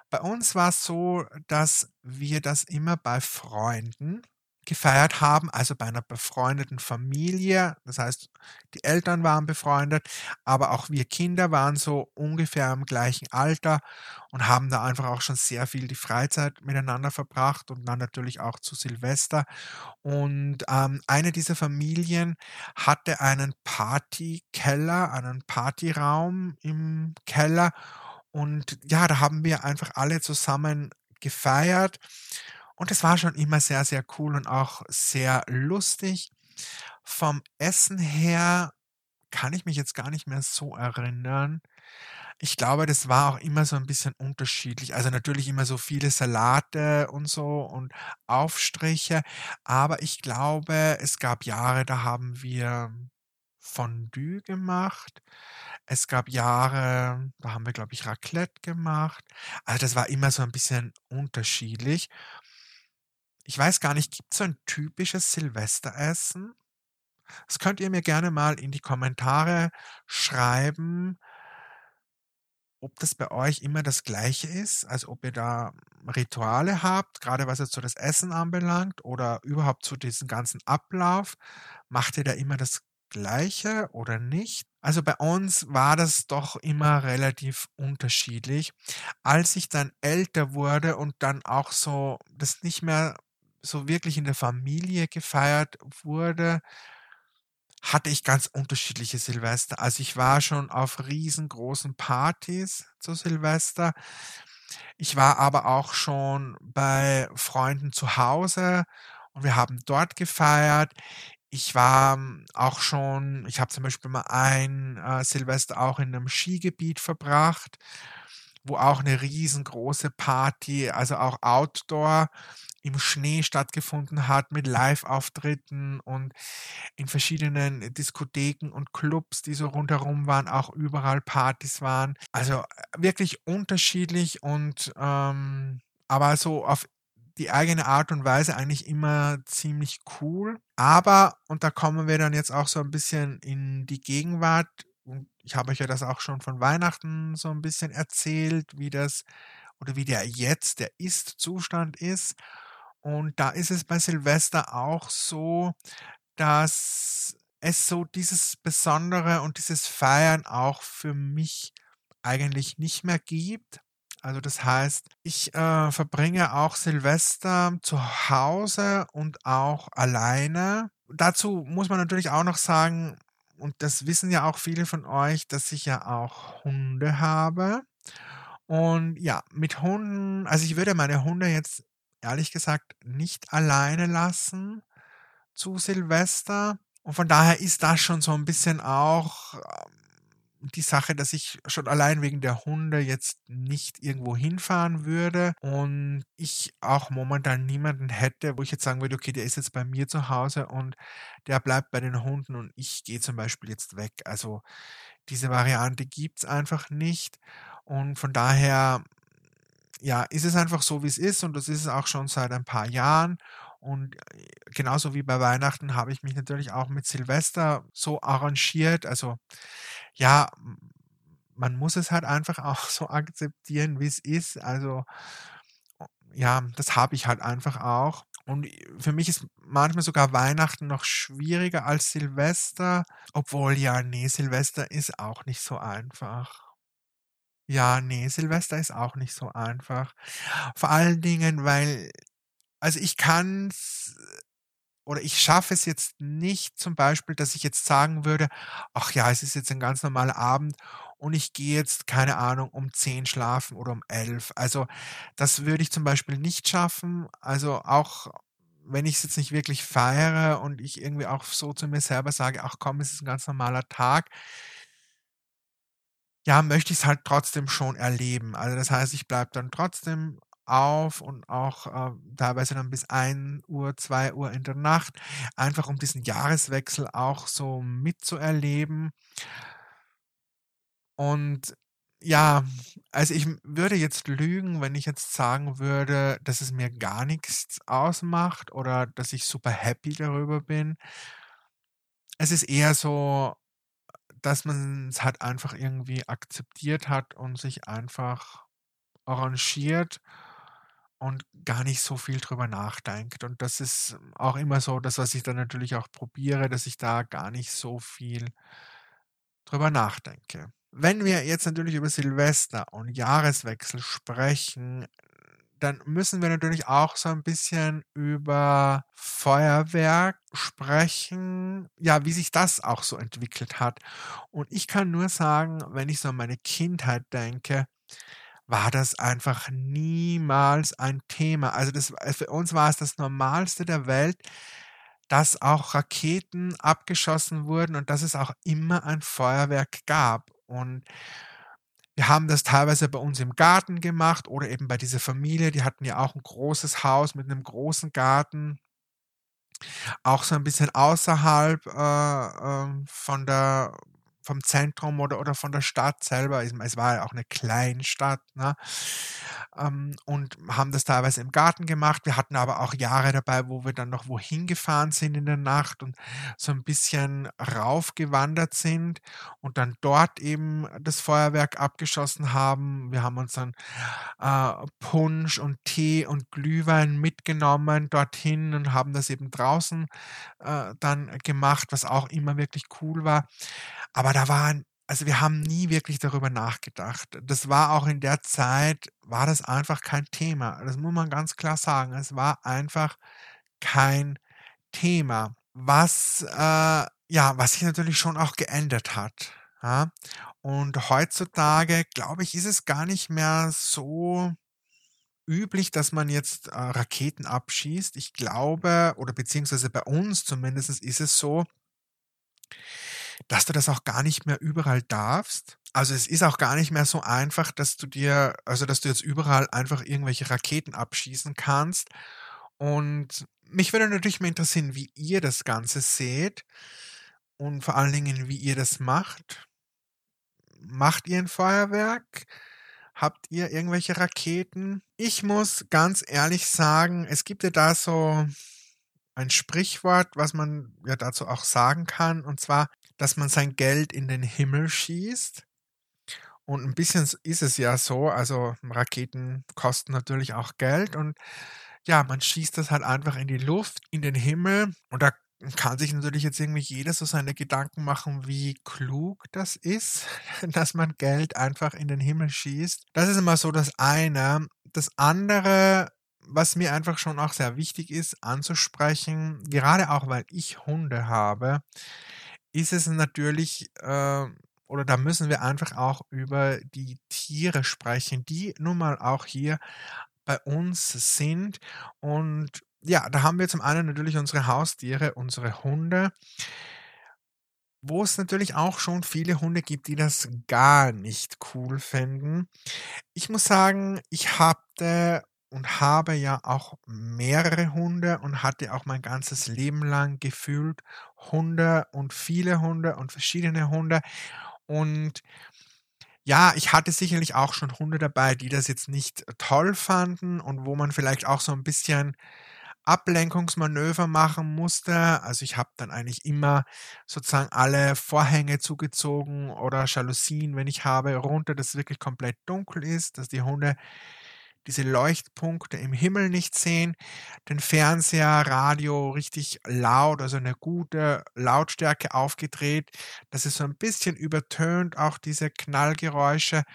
S1: Bei uns war es so, dass wir das immer bei Freunden gefeiert haben, also bei einer befreundeten Familie. Das heißt, die Eltern waren befreundet, aber auch wir Kinder waren so ungefähr im gleichen Alter und haben da einfach auch schon sehr viel die Freizeit miteinander verbracht und dann natürlich auch zu Silvester. Und ähm, eine dieser Familien hatte einen Partykeller, einen Partyraum im Keller. Und ja, da haben wir einfach alle zusammen gefeiert. Und es war schon immer sehr, sehr cool und auch sehr lustig. Vom Essen her kann ich mich jetzt gar nicht mehr so erinnern. Ich glaube, das war auch immer so ein bisschen unterschiedlich. Also natürlich immer so viele Salate und so und Aufstriche. Aber ich glaube, es gab Jahre, da haben wir Fondue gemacht. Es gab Jahre, da haben wir, glaube ich, Raclette gemacht. Also das war immer so ein bisschen unterschiedlich. Ich weiß gar nicht, gibt es so ein typisches Silvesteressen? Das könnt ihr mir gerne mal in die Kommentare schreiben, ob das bei euch immer das Gleiche ist, also ob ihr da Rituale habt, gerade was jetzt so das Essen anbelangt oder überhaupt zu diesem ganzen Ablauf. Macht ihr da immer das Gleiche oder nicht? Also bei uns war das doch immer relativ unterschiedlich. Als ich dann älter wurde und dann auch so das nicht mehr so wirklich in der Familie gefeiert wurde, hatte ich ganz unterschiedliche Silvester. Also ich war schon auf riesengroßen Partys zu Silvester. Ich war aber auch schon bei Freunden zu Hause und wir haben dort gefeiert. Ich war hm, auch schon, ich habe zum Beispiel mal ein äh, Silvester auch in einem Skigebiet verbracht, wo auch eine riesengroße Party, also auch Outdoor im Schnee stattgefunden hat mit Live-Auftritten und in verschiedenen Diskotheken und Clubs, die so rundherum waren, auch überall Partys waren. Also äh, wirklich unterschiedlich und ähm, aber so auf die eigene Art und Weise eigentlich immer ziemlich cool. Aber, und da kommen wir dann jetzt auch so ein bisschen in die Gegenwart, und ich habe euch ja das auch schon von Weihnachten so ein bisschen erzählt, wie das oder wie der jetzt, der Ist-Zustand ist. Und da ist es bei Silvester auch so, dass es so dieses Besondere und dieses Feiern auch für mich eigentlich nicht mehr gibt. Also das heißt, ich äh, verbringe auch Silvester zu Hause und auch alleine. Dazu muss man natürlich auch noch sagen, und das wissen ja auch viele von euch, dass ich ja auch Hunde habe. Und ja, mit Hunden, also ich würde meine Hunde jetzt ehrlich gesagt nicht alleine lassen zu Silvester. Und von daher ist das schon so ein bisschen auch ähm, die Sache, dass ich schon allein wegen der Hunde jetzt nicht irgendwo hinfahren würde und ich auch momentan niemanden hätte, wo ich jetzt sagen würde, okay, der ist jetzt bei mir zu Hause und der bleibt bei den Hunden und ich gehe zum Beispiel jetzt weg. Also diese Variante gibt es einfach nicht und von daher ja, ist es einfach so, wie es ist und das ist es auch schon seit ein paar Jahren. Und äh, genauso wie bei Weihnachten habe ich mich natürlich auch mit Silvester so arrangiert. Also ja, man muss es halt einfach <laughs> auch so akzeptieren, wie es ist. Also ja, das habe ich halt einfach auch. Und für mich ist manchmal sogar Weihnachten noch schwieriger als Silvester, obwohl ja, nee, Silvester ist auch nicht so einfach. Ja, nee, Silvester ist auch nicht so einfach. Vor allen Dingen, weil, also ich kann's oder ich schaffe es jetzt nicht zum Beispiel, dass ich jetzt sagen würde, ach ja, es ist jetzt ein ganz normaler Abend und ich gehe jetzt, keine Ahnung, um 10 schlafen oder um 11. Also das würde ich zum Beispiel nicht schaffen. Also auch wenn ich es jetzt nicht wirklich feiere und ich irgendwie auch so zu mir selber sage, ach komm, es ist ein ganz normaler Tag, ja, möchte ich es halt trotzdem schon erleben. Also das heißt, ich bleibe dann trotzdem auf und auch äh, teilweise dann bis 1 Uhr, 2 Uhr in der Nacht, einfach um diesen Jahreswechsel auch so mitzuerleben. Und ja, also ich würde jetzt lügen, wenn ich jetzt sagen würde, dass es mir gar nichts ausmacht oder dass ich super happy darüber bin. Es ist eher so, dass man es halt einfach irgendwie akzeptiert hat und sich einfach arrangiert. und gar nicht so viel drüber nachdenkt. Und das ist auch immer so das, was ich dann natürlich auch probiere, dass ich da gar nicht so viel drüber nachdenke. Wenn wir jetzt natürlich über Silvester und Jahreswechsel sprechen, dann müssen wir natürlich auch so ein bisschen über Feuerwerk sprechen, ja, wie sich das auch so entwickelt hat. Und ich kann nur sagen, wenn ich so an meine Kindheit denke, war das einfach niemals ein Thema. Also das, äh, für uns war es das Normalste der Welt, dass auch Raketen abgeschossen wurden und dass es auch immer ein Feuerwerk gab. Und wir haben das teilweise bei uns im Garten gemacht oder eben bei dieser Familie, die hatten ja auch ein großes Haus mit einem großen Garten. Auch so ein bisschen außerhalb äh, äh, von der vom Zentrum oder, oder von der Stadt selber. Es war ja auch eine Kleinstadt. Ne? Ähm, und haben das teilweise im Garten gemacht. Wir hatten aber auch Jahre dabei, wo wir dann noch wohin gefahren sind in der Nacht und so ein bisschen raufgewandert sind und dann dort eben das Feuerwerk abgeschossen haben. Wir haben uns dann äh, Punsch und Tee und Glühwein mitgenommen dorthin und haben das eben draußen äh, dann gemacht, was auch immer wirklich cool war. Aber da waren, also wir haben nie wirklich darüber nachgedacht. Das war auch in der Zeit, war das einfach kein Thema. Das muss man ganz klar sagen. Es war einfach kein Thema. Was, äh, ja, was sich natürlich schon auch geändert hat. Ja? Und heutzutage, glaube ich, ist es gar nicht mehr so üblich, dass man jetzt äh, Raketen abschießt. Ich glaube, oder beziehungsweise bei uns zumindest ist es so, dass du das auch gar nicht mehr überall darfst. Also es ist auch gar nicht mehr so einfach, dass du dir, also dass du jetzt überall einfach irgendwelche Raketen abschießen kannst. Und mich würde natürlich mal interessieren, wie ihr das Ganze seht und vor allen Dingen, wie ihr das macht. Macht ihr ein Feuerwerk? Habt ihr irgendwelche Raketen? Ich muss ganz ehrlich sagen, es gibt ja da so ein Sprichwort, was man ja dazu auch sagen kann, und zwar, dass man sein Geld in den Himmel schießt. Und ein bisschen ist es ja so, also Raketen kosten natürlich auch Geld und ja, man schießt das halt einfach in die Luft, in den Himmel und da kann sich natürlich jetzt irgendwie jeder so seine Gedanken machen, wie klug das ist, <laughs> dass man Geld einfach in den Himmel schießt. Das ist immer so das eine. Das andere, was mir einfach schon auch sehr wichtig ist anzusprechen, gerade auch weil ich Hunde habe, ist es natürlich, äh, oder da müssen wir einfach auch über die Tiere sprechen, die nun mal auch hier bei uns sind. Und ja, da haben wir zum einen natürlich unsere Haustiere, unsere Hunde, wo es natürlich auch schon viele Hunde gibt, die das gar nicht cool finden. Ich muss sagen, ich hatte und habe ja auch mehrere Hunde und hatte auch mein ganzes Leben lang gefühlt Hunde und viele Hunde und verschiedene Hunde. Und ja, ich hatte sicherlich auch schon Hunde dabei, die das jetzt nicht toll fanden und wo man vielleicht auch so ein bisschen Ablenkungsmanöver machen musste. Also ich habe dann eigentlich immer sozusagen alle Vorhänge zugezogen oder Jalousien, wenn ich habe, runter, dass es wirklich komplett dunkel ist, dass die Hunde diese Leuchtpunkte im Himmel nicht sehen, den Fernseher, Radio richtig laut, also eine gute Lautstärke aufgedreht, dass es so ein bisschen übertönt, auch diese Knallgeräusche.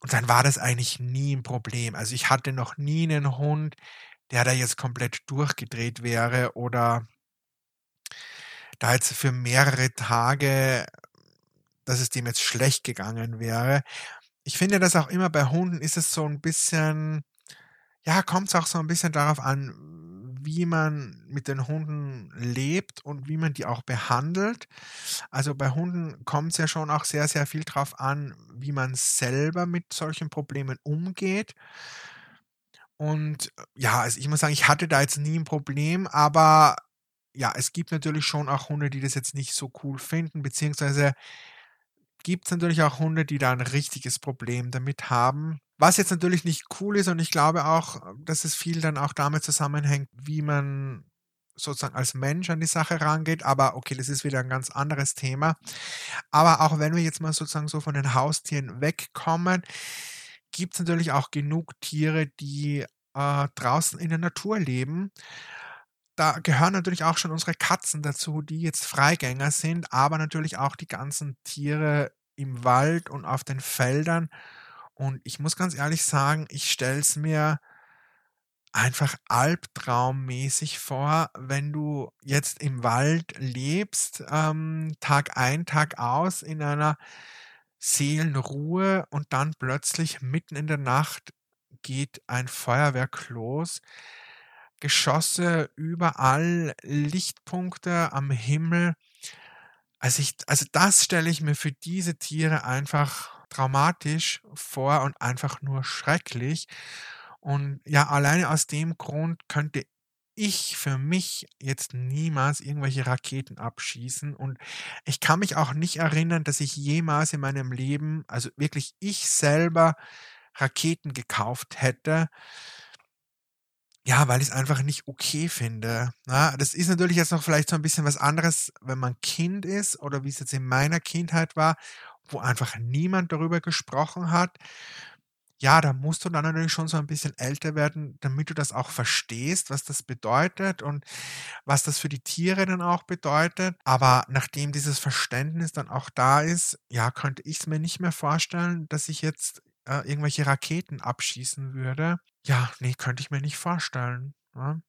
S1: Und dann war das eigentlich nie ein Problem. Also ich hatte noch nie einen Hund, der da jetzt komplett durchgedreht wäre oder da jetzt für mehrere Tage, dass es dem jetzt schlecht gegangen wäre ich finde das auch immer bei Hunden ist es so ein bisschen, ja, kommt es auch so ein bisschen darauf an, wie man mit den Hunden lebt und wie man die auch behandelt. Also bei Hunden kommt es ja schon auch sehr, sehr viel darauf an, wie man selber mit solchen Problemen umgeht. Und ja, also ich muss sagen, ich hatte da jetzt nie ein Problem, aber ja, es gibt natürlich schon auch Hunde, die das jetzt nicht so cool finden, beziehungsweise gibt es natürlich auch Hunde, die da ein richtiges Problem damit haben. Was jetzt natürlich nicht cool ist und ich glaube auch, dass es viel dann auch damit zusammenhängt, wie man sozusagen als Mensch an die Sache rangeht. Aber okay, das ist wieder ein ganz anderes Thema. Aber auch wenn wir jetzt mal sozusagen so von den Haustieren wegkommen, gibt es natürlich auch genug Tiere, die äh, draußen in der Natur leben. Da gehören natürlich auch schon unsere Katzen dazu, die jetzt Freigänger sind, aber natürlich auch die ganzen Tiere im Wald und auf den Feldern. Und ich muss ganz ehrlich sagen, ich stelle es mir einfach albtraummäßig vor, wenn du jetzt im Wald lebst, ähm, Tag ein, Tag aus in einer Seelenruhe und dann plötzlich mitten in der Nacht geht ein Feuerwerk los. Geschosse überall, Lichtpunkte am Himmel. Also, ich, also das stelle ich mir für diese Tiere einfach traumatisch vor und einfach nur schrecklich. Und ja, alleine aus dem Grund könnte ich für mich jetzt niemals irgendwelche Raketen abschießen. Und ich kann mich auch nicht erinnern, dass ich jemals in meinem Leben, also wirklich ich selber, Raketen gekauft hätte. Ja, weil ich es einfach nicht okay finde. Ja, das ist natürlich jetzt noch vielleicht so ein bisschen was anderes, wenn man Kind ist oder wie es jetzt in meiner Kindheit war, wo einfach niemand darüber gesprochen hat. Ja, da musst du dann natürlich schon so ein bisschen älter werden, damit du das auch verstehst, was das bedeutet und was das für die Tiere dann auch bedeutet. Aber nachdem dieses Verständnis dann auch da ist, ja, könnte ich es mir nicht mehr vorstellen, dass ich jetzt äh, irgendwelche Raketen abschießen würde. Ja, nee, könnte ich mir nicht vorstellen. Ne?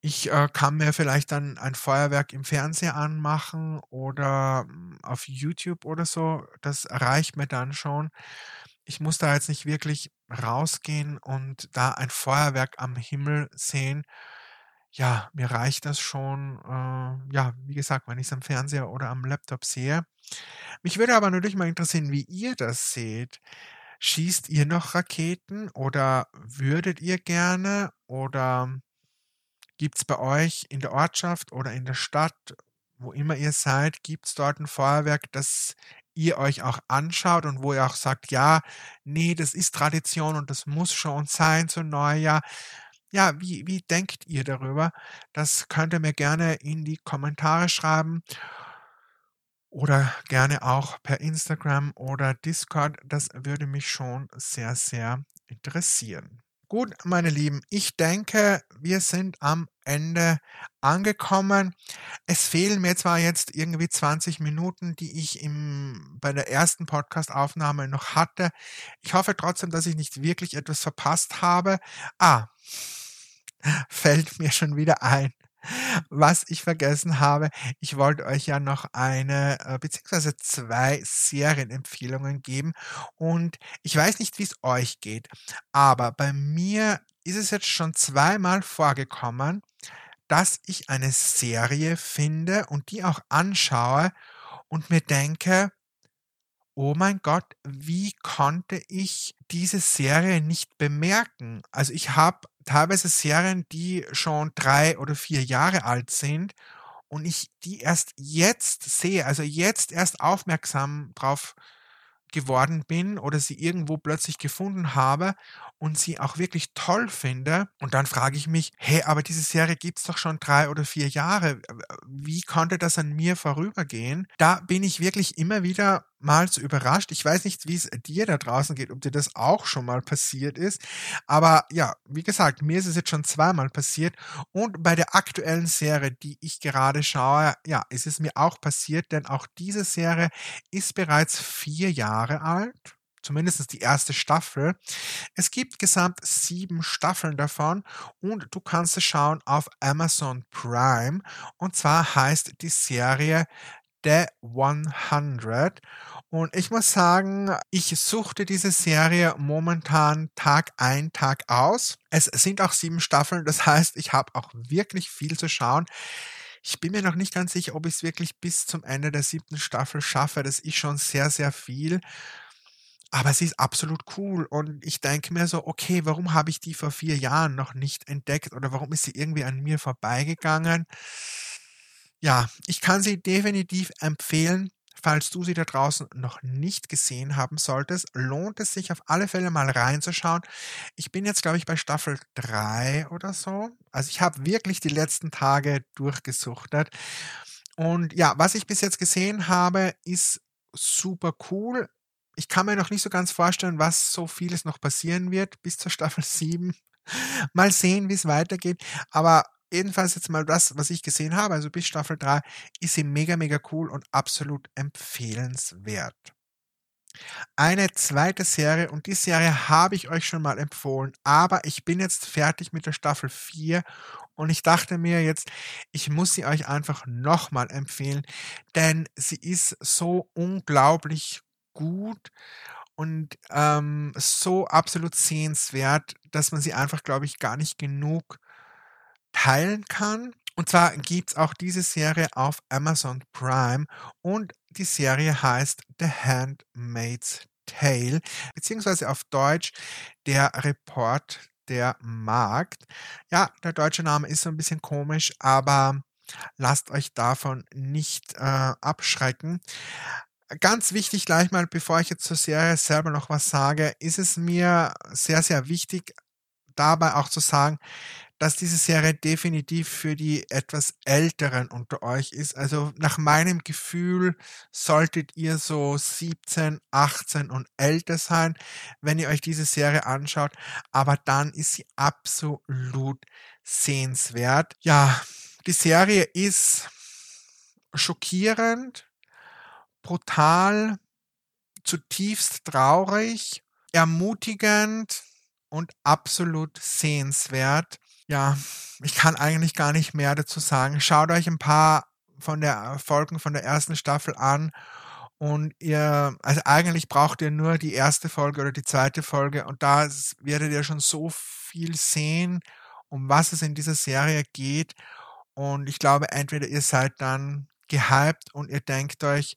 S1: Ich äh, kann mir vielleicht dann ein Feuerwerk im Fernseher anmachen oder hm, auf YouTube oder so. Das reicht mir dann schon. Ich muss da jetzt nicht wirklich rausgehen und da ein Feuerwerk am Himmel sehen. Ja, mir reicht das schon, äh, ja, wie gesagt, wenn ich es am Fernseher oder am Laptop sehe. Mich würde aber natürlich mal interessieren, wie ihr das seht. Schießt ihr noch Raketen oder würdet ihr gerne oder gibt es bei euch in der Ortschaft oder in der Stadt, wo immer ihr seid, gibt es dort ein Feuerwerk, das ihr euch auch anschaut und wo ihr auch sagt, ja, nee, das ist Tradition und das muss schon sein zu Neujahr. Ja, wie, wie denkt ihr darüber? Das könnt ihr mir gerne in die Kommentare schreiben oder gerne auch per Instagram oder Discord. Das würde mich schon sehr, sehr interessieren. Gut, meine Lieben, ich denke, wir sind am Ende angekommen. Es fehlen mir zwar jetzt irgendwie 20 Minuten, die ich im, bei der ersten Podcast-Aufnahme noch hatte. Ich hoffe trotzdem, dass ich nicht wirklich etwas verpasst habe. Ah, <laughs> fällt mir schon wieder ein was ich vergessen habe, ich wollte euch ja noch eine äh, beziehungsweise zwei Serienempfehlungen geben und ich weiß nicht, wie es euch geht, aber bei mir ist es jetzt schon zweimal vorgekommen, dass ich eine Serie finde und die auch anschaue und mir denke, oh mein Gott, wie konnte ich diese Serie nicht bemerken? Also ich habe teilweise Serien, die schon drei oder vier Jahre alt sind und ich die erst jetzt sehe, also jetzt erst aufmerksam drauf geworden bin oder sie irgendwo plötzlich gefunden habe und sie auch wirklich toll finde. Und dann frage ich mich, hey, aber diese Serie gibt's doch schon drei oder vier Jahre. Wie konnte das an mir vorübergehen? Da bin ich wirklich immer wieder mal so überrascht. Ich weiß nicht, wie es dir da draußen geht, ob dir das auch schon mal passiert ist. Aber ja, wie gesagt, mir ist es jetzt schon zweimal passiert. Und bei der aktuellen Serie, die ich gerade schaue, ja, ist es mir auch passiert, denn auch diese Serie ist bereits vier Jahre alt zumindest die erste Staffel. Es gibt gesamt sieben Staffeln davon und du kannst es schauen auf Amazon Prime. Und zwar heißt die Serie The 100. Und ich muss sagen, ich suchte diese Serie momentan Tag ein, Tag aus. Es sind auch sieben Staffeln, das heißt, ich habe auch wirklich viel zu schauen. Ich bin mir noch nicht ganz sicher, ob ich es wirklich bis zum Ende der siebten Staffel schaffe. Das ist schon sehr, sehr viel. Aber sie ist absolut cool und ich denke mir so, okay, warum habe ich die vor vier Jahren noch nicht entdeckt oder warum ist sie irgendwie an mir vorbeigegangen? Ja, ich kann sie definitiv empfehlen. Falls du sie da draußen noch nicht gesehen haben solltest, lohnt es sich auf alle Fälle mal reinzuschauen. Ich bin jetzt, glaube ich, bei Staffel 3 oder so. Also ich habe wirklich die letzten Tage durchgesuchtet. Und ja, was ich bis jetzt gesehen habe, ist super cool ich kann mir noch nicht so ganz vorstellen, was so vieles noch passieren wird bis zur Staffel 7. mal sehen, wie es weitergeht. Aber jedenfalls jetzt mal das, was ich gesehen habe, also bis Staffel 3, ist sie mega, mega cool und absolut empfehlenswert. Eine zweite Serie und die Serie habe ich euch schon mal empfohlen, aber ich bin jetzt fertig mit der Staffel 4 und ich dachte mir jetzt, ich muss sie euch einfach nochmal empfehlen, denn sie ist so unglaublich gut und ähm, so absolut sehenswert, dass man sie einfach, glaube ich, gar nicht genug teilen kann. Und zwar gibt es auch diese Serie auf Amazon Prime und die Serie heißt The Handmaid's Tale, beziehungsweise auf Deutsch Der Report der Markt. Ja, der deutsche Name ist so ein bisschen komisch, aber lasst euch davon nicht äh, abschrecken. Ganz wichtig gleich mal, bevor ich jetzt zur Serie selber noch was sage, ist es mir sehr, sehr wichtig, dabei auch zu sagen, dass diese Serie definitiv für die etwas Älteren unter euch ist. Also nach meinem Gefühl solltet ihr so 17, 18 und älter sein, wenn ihr euch diese Serie anschaut. Aber dann ist sie absolut sehenswert. Ja, die Serie ist schockierend, brutal, zutiefst traurig, ermutigend und absolut sehenswert ja, ich kann eigentlich gar nicht mehr dazu sagen. Schaut euch ein paar von der Folgen von der ersten Staffel an und ihr, also eigentlich braucht ihr nur die erste Folge oder die zweite Folge und da werdet ihr schon so viel sehen, um was es in dieser Serie geht. Und ich glaube, entweder ihr seid dann gehypt und ihr denkt euch,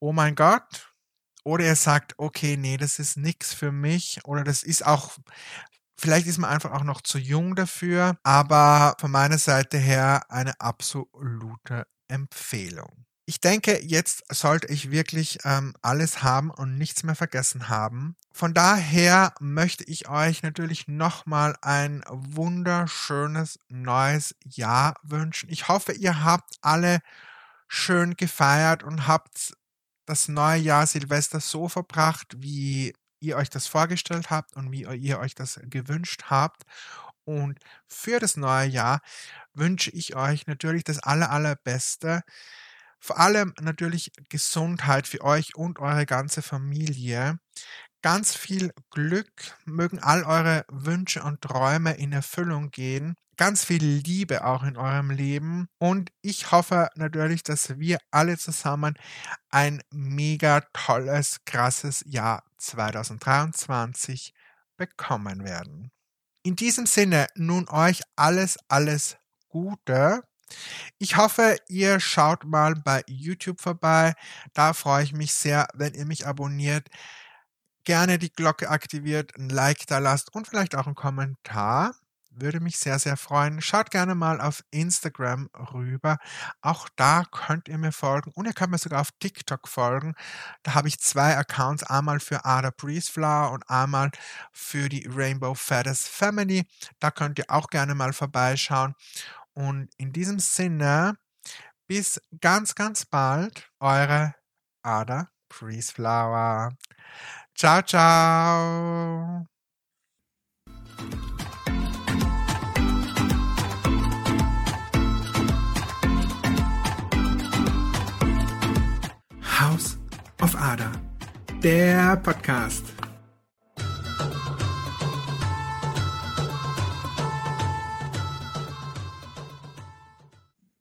S1: oh mein Gott, oder ihr sagt, okay, nee, das ist nichts für mich oder das ist auch Vielleicht ist man einfach auch noch zu jung dafür, aber von meiner Seite her eine absolute Empfehlung. Ich denke, jetzt sollte ich wirklich ähm, alles haben und nichts mehr vergessen haben. Von daher möchte ich euch natürlich nochmal ein wunderschönes neues Jahr wünschen. Ich hoffe, ihr habt alle schön gefeiert und habt das neue Jahr Silvester so verbracht, wie ihr euch das vorgestellt habt und wie ihr euch das gewünscht habt. Und für das neue Jahr wünsche ich euch natürlich das aller, allerbeste. Vor allem natürlich Gesundheit für euch und eure ganze Familie. Ganz viel Glück, mögen all eure Wünsche und Träume in Erfüllung gehen ganz viel Liebe auch in eurem Leben. Und ich hoffe natürlich, dass wir alle zusammen ein mega tolles, krasses Jahr 2023 bekommen werden. In diesem Sinne nun euch alles, alles Gute. Ich hoffe, ihr schaut mal bei YouTube vorbei. Da freue ich mich sehr, wenn ihr mich abonniert. Gerne die Glocke aktiviert, ein Like da lasst und vielleicht auch einen Kommentar. Würde mich sehr, sehr freuen. Schaut gerne mal auf Instagram rüber. Auch da könnt ihr mir folgen und ihr könnt mir sogar auf TikTok folgen. Da habe ich zwei Accounts, einmal für Ada Breezeflower und einmal für die Rainbow Feathers Family. Da könnt ihr auch gerne mal vorbeischauen. Und in diesem Sinne, bis ganz, ganz bald, eure Ada Breezeflower. Ciao, ciao. Ada, der Podcast.